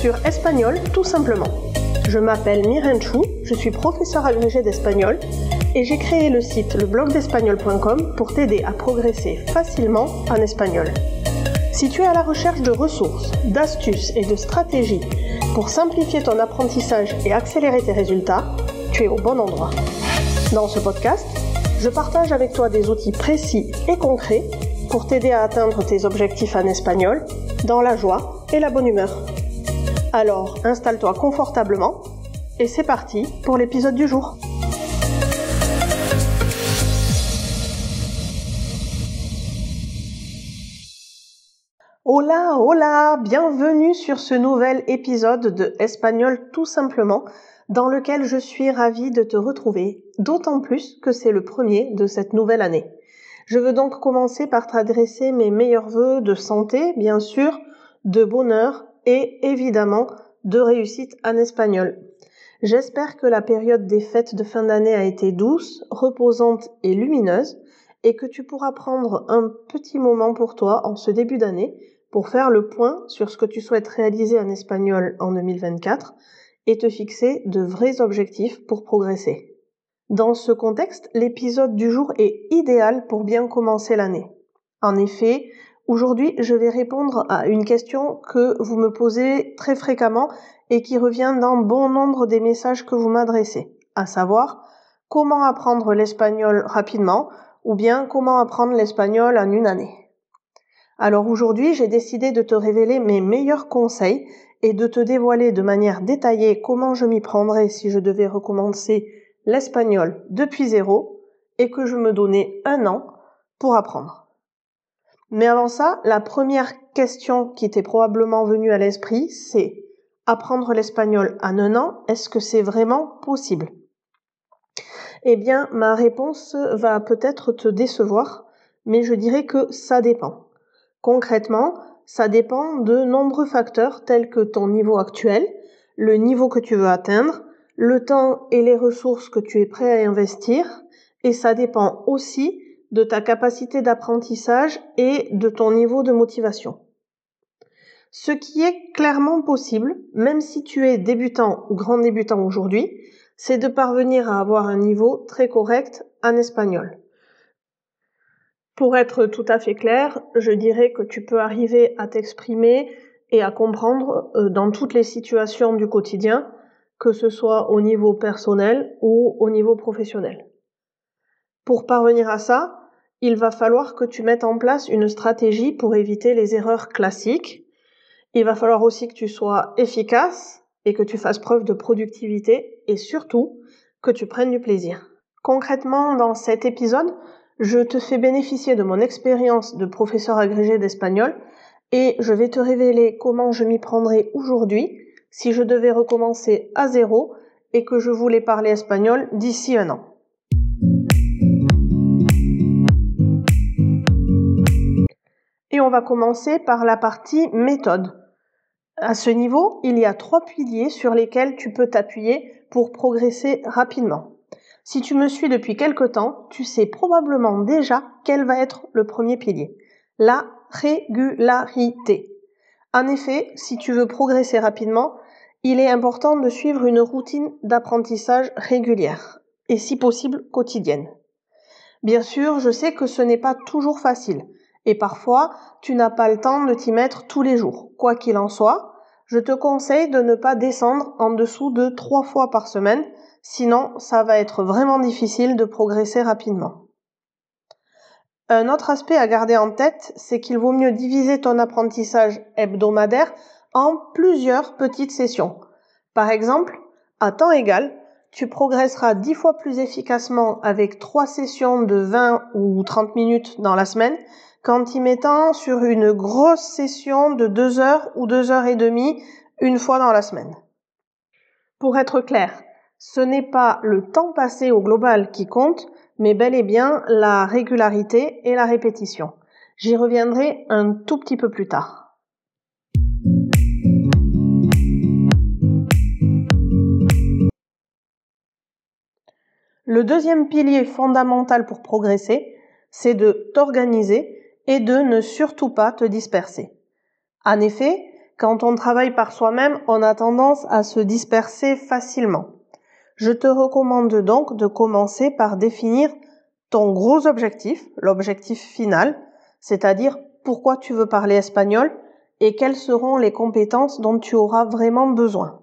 sur Espagnol tout simplement. Je m'appelle Miren Chou, je suis professeur agrégé d'espagnol et j'ai créé le site leblogdespagnol.com pour t'aider à progresser facilement en espagnol. Si tu es à la recherche de ressources, d'astuces et de stratégies pour simplifier ton apprentissage et accélérer tes résultats, tu es au bon endroit. Dans ce podcast, je partage avec toi des outils précis et concrets pour t'aider à atteindre tes objectifs en espagnol dans la joie et la bonne humeur. Alors, installe-toi confortablement et c'est parti pour l'épisode du jour. Hola, hola, bienvenue sur ce nouvel épisode de Espagnol tout simplement dans lequel je suis ravie de te retrouver, d'autant plus que c'est le premier de cette nouvelle année. Je veux donc commencer par t'adresser mes meilleurs voeux de santé, bien sûr, de bonheur et évidemment de réussite en espagnol. J'espère que la période des fêtes de fin d'année a été douce, reposante et lumineuse et que tu pourras prendre un petit moment pour toi en ce début d'année pour faire le point sur ce que tu souhaites réaliser en espagnol en 2024 et te fixer de vrais objectifs pour progresser. Dans ce contexte, l'épisode du jour est idéal pour bien commencer l'année. En effet, aujourd'hui, je vais répondre à une question que vous me posez très fréquemment et qui revient dans bon nombre des messages que vous m'adressez, à savoir comment apprendre l'espagnol rapidement ou bien comment apprendre l'espagnol en une année. Alors aujourd'hui, j'ai décidé de te révéler mes meilleurs conseils et de te dévoiler de manière détaillée comment je m'y prendrais si je devais recommencer l'espagnol depuis zéro et que je me donnais un an pour apprendre. Mais avant ça, la première question qui t'est probablement venue à l'esprit, c'est apprendre l'espagnol en un an, est-ce que c'est vraiment possible? Eh bien, ma réponse va peut-être te décevoir, mais je dirais que ça dépend. Concrètement, ça dépend de nombreux facteurs tels que ton niveau actuel, le niveau que tu veux atteindre, le temps et les ressources que tu es prêt à investir, et ça dépend aussi de ta capacité d'apprentissage et de ton niveau de motivation. Ce qui est clairement possible, même si tu es débutant ou grand débutant aujourd'hui, c'est de parvenir à avoir un niveau très correct en espagnol. Pour être tout à fait clair, je dirais que tu peux arriver à t'exprimer et à comprendre euh, dans toutes les situations du quotidien, que ce soit au niveau personnel ou au niveau professionnel. Pour parvenir à ça, il va falloir que tu mettes en place une stratégie pour éviter les erreurs classiques. Il va falloir aussi que tu sois efficace et que tu fasses preuve de productivité et surtout que tu prennes du plaisir. Concrètement, dans cet épisode, je te fais bénéficier de mon expérience de professeur agrégé d'espagnol et je vais te révéler comment je m'y prendrai aujourd'hui si je devais recommencer à zéro et que je voulais parler espagnol d'ici un an. On va commencer par la partie méthode. À ce niveau, il y a trois piliers sur lesquels tu peux t'appuyer pour progresser rapidement. Si tu me suis depuis quelque temps, tu sais probablement déjà quel va être le premier pilier. La régularité. En effet, si tu veux progresser rapidement, il est important de suivre une routine d'apprentissage régulière et si possible quotidienne. Bien sûr, je sais que ce n'est pas toujours facile et parfois tu n'as pas le temps de t'y mettre tous les jours. Quoi qu'il en soit, je te conseille de ne pas descendre en dessous de trois fois par semaine sinon ça va être vraiment difficile de progresser rapidement. Un autre aspect à garder en tête, c'est qu'il vaut mieux diviser ton apprentissage hebdomadaire en plusieurs petites sessions. Par exemple, à temps égal, tu progresseras dix fois plus efficacement avec trois sessions de 20 ou 30 minutes dans la semaine qu'en t'y mettant sur une grosse session de 2 heures ou 2 heures et demie une fois dans la semaine. Pour être clair, ce n'est pas le temps passé au global qui compte, mais bel et bien la régularité et la répétition. J'y reviendrai un tout petit peu plus tard. Le deuxième pilier fondamental pour progresser, c'est de t'organiser et de ne surtout pas te disperser. En effet, quand on travaille par soi-même, on a tendance à se disperser facilement. Je te recommande donc de commencer par définir ton gros objectif, l'objectif final, c'est-à-dire pourquoi tu veux parler espagnol et quelles seront les compétences dont tu auras vraiment besoin.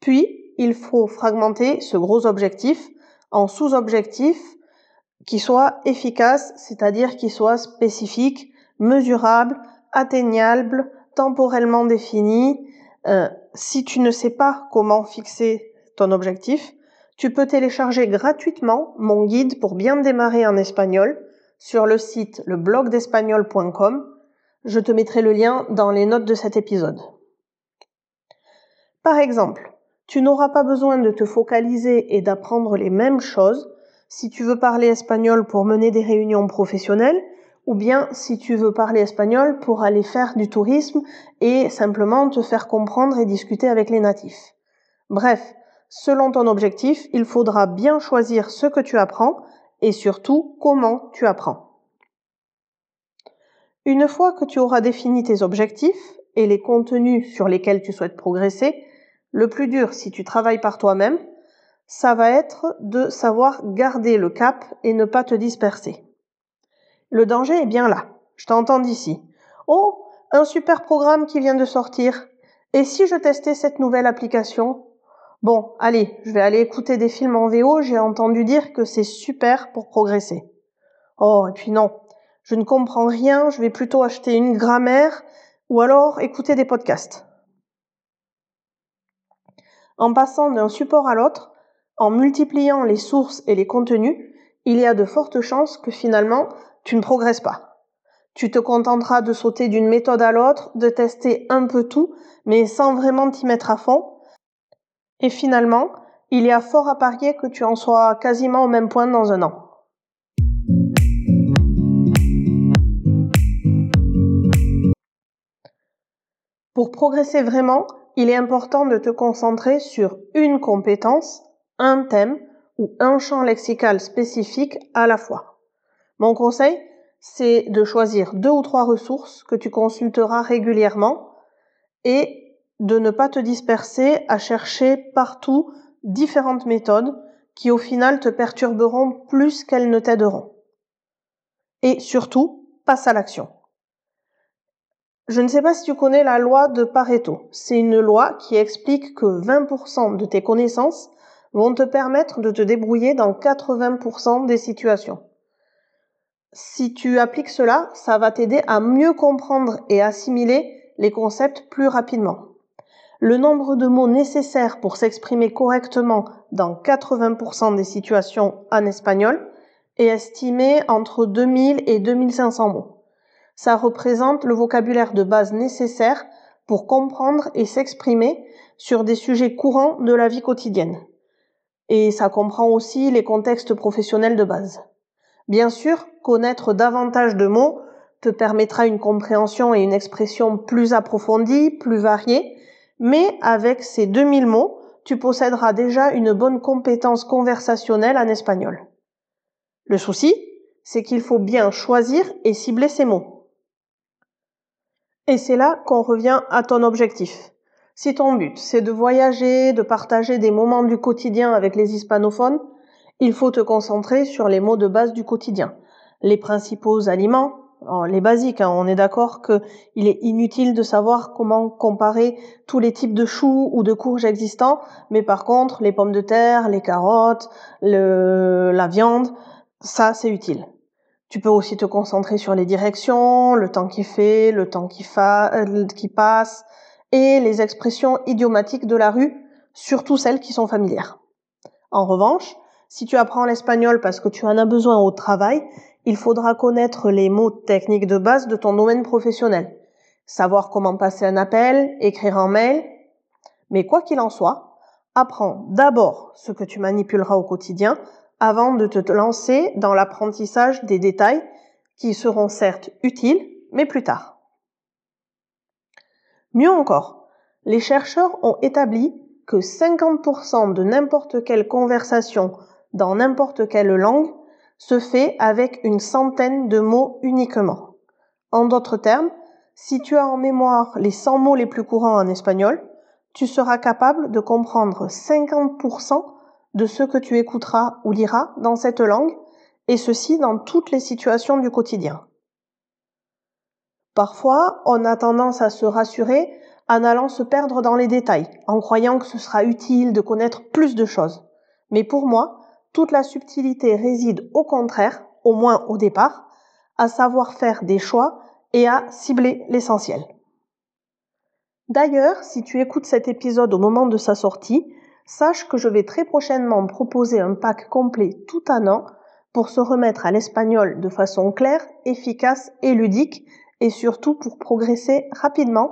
Puis, il faut fragmenter ce gros objectif en sous-objectifs qui soient efficaces, c'est-à-dire qui soient spécifiques, mesurables, atteignables, temporellement définis. Euh, si tu ne sais pas comment fixer ton objectif, tu peux télécharger gratuitement mon guide pour bien démarrer en espagnol sur le site leblogdespagnol.com. Je te mettrai le lien dans les notes de cet épisode. Par exemple, tu n'auras pas besoin de te focaliser et d'apprendre les mêmes choses si tu veux parler espagnol pour mener des réunions professionnelles ou bien si tu veux parler espagnol pour aller faire du tourisme et simplement te faire comprendre et discuter avec les natifs. Bref, selon ton objectif, il faudra bien choisir ce que tu apprends et surtout comment tu apprends. Une fois que tu auras défini tes objectifs et les contenus sur lesquels tu souhaites progresser, le plus dur si tu travailles par toi-même, ça va être de savoir garder le cap et ne pas te disperser. Le danger est bien là. Je t'entends d'ici. Oh, un super programme qui vient de sortir. Et si je testais cette nouvelle application? Bon, allez, je vais aller écouter des films en VO, j'ai entendu dire que c'est super pour progresser. Oh, et puis non, je ne comprends rien, je vais plutôt acheter une grammaire ou alors écouter des podcasts. En passant d'un support à l'autre, en multipliant les sources et les contenus, il y a de fortes chances que finalement tu ne progresses pas. Tu te contenteras de sauter d'une méthode à l'autre, de tester un peu tout, mais sans vraiment t'y mettre à fond. Et finalement, il y a fort à parier que tu en sois quasiment au même point dans un an. Pour progresser vraiment, il est important de te concentrer sur une compétence, thème ou un champ lexical spécifique à la fois. Mon conseil, c'est de choisir deux ou trois ressources que tu consulteras régulièrement et de ne pas te disperser à chercher partout différentes méthodes qui au final te perturberont plus qu'elles ne t'aideront. Et surtout, passe à l'action. Je ne sais pas si tu connais la loi de Pareto. C'est une loi qui explique que 20% de tes connaissances vont te permettre de te débrouiller dans 80% des situations si tu appliques cela, ça va t'aider à mieux comprendre et assimiler les concepts plus rapidement. Le nombre de mots nécessaires pour s'exprimer correctement dans 80% des situations en espagnol est estimé entre 2000 et 2500 mots. Ça représente le vocabulaire de base nécessaire pour comprendre et s'exprimer sur des sujets courants de la vie quotidienne. Et ça comprend aussi les contextes professionnels de base. Bien sûr, connaître davantage de mots te permettra une compréhension et une expression plus approfondie, plus variée, mais avec ces 2000 mots, tu posséderas déjà une bonne compétence conversationnelle en espagnol. Le souci, c'est qu'il faut bien choisir et cibler ces mots. Et c'est là qu'on revient à ton objectif. Si ton but, c'est de voyager, de partager des moments du quotidien avec les hispanophones, il faut te concentrer sur les mots de base du quotidien. Les principaux aliments, les basiques, hein, on est d'accord qu'il est inutile de savoir comment comparer tous les types de choux ou de courges existants, mais par contre, les pommes de terre, les carottes, la viande, ça c'est utile. Tu peux aussi te concentrer sur les directions, le temps qui fait, le temps qui, euh, qui passe, et les expressions idiomatiques de la rue, surtout celles qui sont familières. En revanche, si tu apprends l'espagnol parce que tu en as besoin au travail, il faudra connaître les mots techniques de base de ton domaine professionnel. Savoir comment passer un appel, écrire un mail. Mais quoi qu'il en soit, apprends d'abord ce que tu manipuleras au quotidien avant de te lancer dans l'apprentissage des détails qui seront certes utiles, mais plus tard. Mieux encore, les chercheurs ont établi que 50% de n'importe quelle conversation dans n'importe quelle langue se fait avec une centaine de mots uniquement. En d'autres termes, si tu as en mémoire les 100 mots les plus courants en espagnol, tu seras capable de comprendre 50% de ce que tu écouteras ou liras dans cette langue, et ceci dans toutes les situations du quotidien. Parfois, on a tendance à se rassurer en allant se perdre dans les détails, en croyant que ce sera utile de connaître plus de choses. Mais pour moi, toute la subtilité réside au contraire, au moins au départ, à savoir faire des choix et à cibler l'essentiel. D'ailleurs, si tu écoutes cet épisode au moment de sa sortie, sache que je vais très prochainement proposer un pack complet tout un an pour se remettre à l'espagnol de façon claire, efficace et ludique et surtout pour progresser rapidement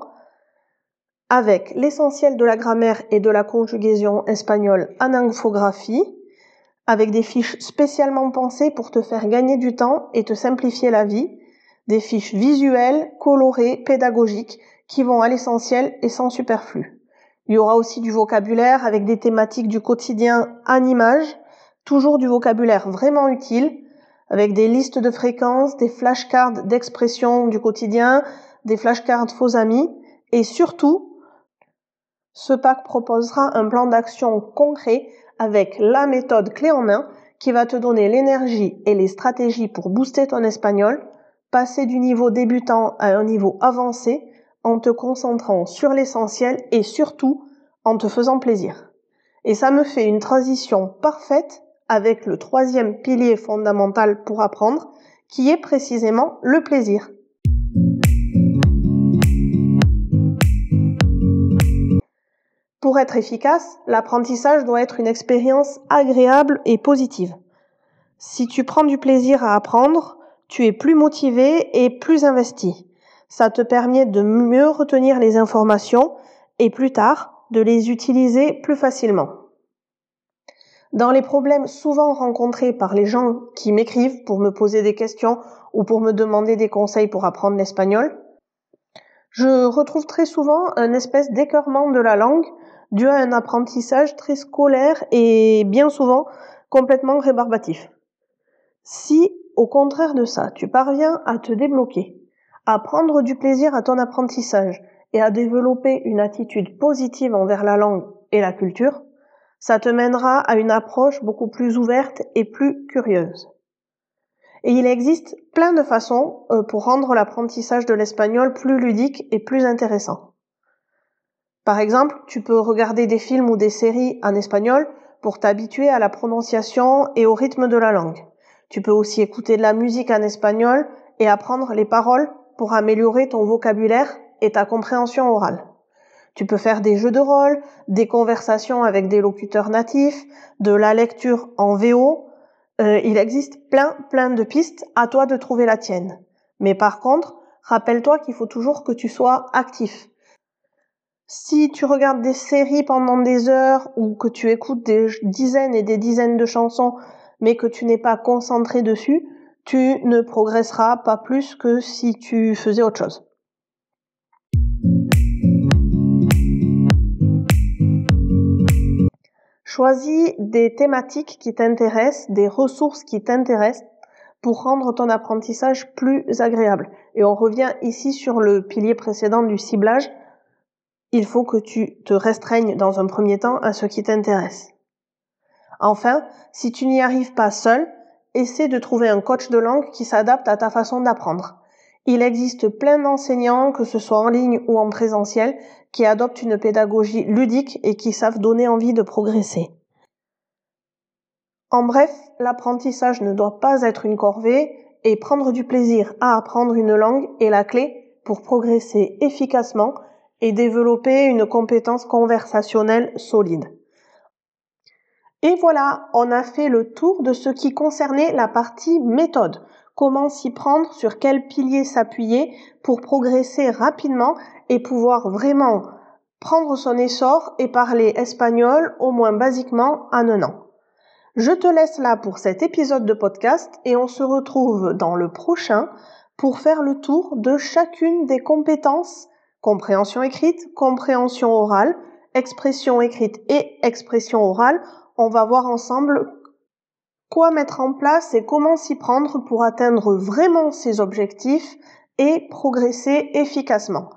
avec l'essentiel de la grammaire et de la conjugaison espagnole en infographie, avec des fiches spécialement pensées pour te faire gagner du temps et te simplifier la vie, des fiches visuelles, colorées, pédagogiques, qui vont à l'essentiel et sans superflu. Il y aura aussi du vocabulaire avec des thématiques du quotidien en images, toujours du vocabulaire vraiment utile, avec des listes de fréquences, des flashcards d'expression du quotidien, des flashcards faux amis, et surtout, ce pack proposera un plan d'action concret avec la méthode clé en main qui va te donner l'énergie et les stratégies pour booster ton espagnol, passer du niveau débutant à un niveau avancé en te concentrant sur l'essentiel et surtout en te faisant plaisir. Et ça me fait une transition parfaite avec le troisième pilier fondamental pour apprendre, qui est précisément le plaisir. Pour être efficace, l'apprentissage doit être une expérience agréable et positive. Si tu prends du plaisir à apprendre, tu es plus motivé et plus investi. Ça te permet de mieux retenir les informations et plus tard de les utiliser plus facilement. Dans les problèmes souvent rencontrés par les gens qui m'écrivent pour me poser des questions ou pour me demander des conseils pour apprendre l'espagnol, je retrouve très souvent un espèce d'écœurement de la langue dû à un apprentissage très scolaire et bien souvent complètement rébarbatif. Si, au contraire de ça, tu parviens à te débloquer, à prendre du plaisir à ton apprentissage et à développer une attitude positive envers la langue et la culture, ça te mènera à une approche beaucoup plus ouverte et plus curieuse. Et il existe plein de façons euh, pour rendre l'apprentissage de l'espagnol plus ludique et plus intéressant. Par exemple, tu peux regarder des films ou des séries en espagnol pour t'habituer à la prononciation et au rythme de la langue. Tu peux aussi écouter de la musique en espagnol et apprendre les paroles pour améliorer ton vocabulaire et ta compréhension orale. Tu peux faire des jeux de rôle, des conversations avec des locuteurs natifs, de la lecture en VO. Euh, il existe plein, plein de pistes, à toi de trouver la tienne. Mais par contre, rappelle-toi qu'il faut toujours que tu sois actif. Si tu regardes des séries pendant des heures ou que tu écoutes des dizaines et des dizaines de chansons mais que tu n'es pas concentré dessus, tu ne progresseras pas plus que si tu faisais autre chose. Choisis des thématiques qui t'intéressent, des ressources qui t'intéressent pour rendre ton apprentissage plus agréable. Et on revient ici sur le pilier précédent du ciblage. Il faut que tu te restreignes dans un premier temps à ce qui t'intéresse. Enfin, si tu n'y arrives pas seul, essaie de trouver un coach de langue qui s'adapte à ta façon d'apprendre. Il existe plein d'enseignants, que ce soit en ligne ou en présentiel, qui adoptent une pédagogie ludique et qui savent donner envie de progresser. En bref, l'apprentissage ne doit pas être une corvée et prendre du plaisir à apprendre une langue est la clé pour progresser efficacement et développer une compétence conversationnelle solide. Et voilà, on a fait le tour de ce qui concernait la partie méthode. Comment s'y prendre, sur quel pilier s'appuyer pour progresser rapidement et pouvoir vraiment prendre son essor et parler espagnol au moins basiquement en un an. Je te laisse là pour cet épisode de podcast et on se retrouve dans le prochain pour faire le tour de chacune des compétences compréhension écrite, compréhension orale, expression écrite et expression orale. On va voir ensemble quoi mettre en place et comment s'y prendre pour atteindre vraiment ces objectifs et progresser efficacement.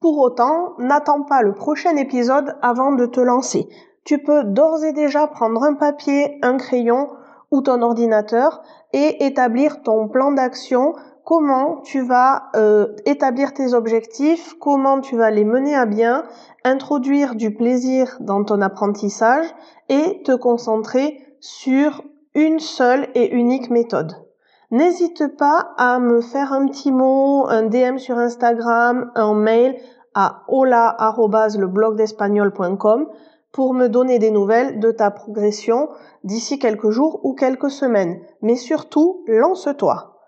Pour autant, n'attends pas le prochain épisode avant de te lancer. Tu peux d'ores et déjà prendre un papier, un crayon ou ton ordinateur et établir ton plan d'action, comment tu vas euh, établir tes objectifs, comment tu vas les mener à bien, introduire du plaisir dans ton apprentissage et te concentrer sur une seule et unique méthode. N'hésite pas à me faire un petit mot, un DM sur Instagram, un mail à hola@leblogdespagnol.com pour me donner des nouvelles de ta progression d'ici quelques jours ou quelques semaines. Mais surtout, lance-toi.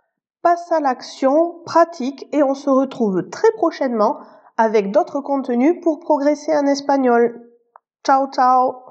Passe à l'action, pratique et on se retrouve très prochainement avec d'autres contenus pour progresser en espagnol. Ciao ciao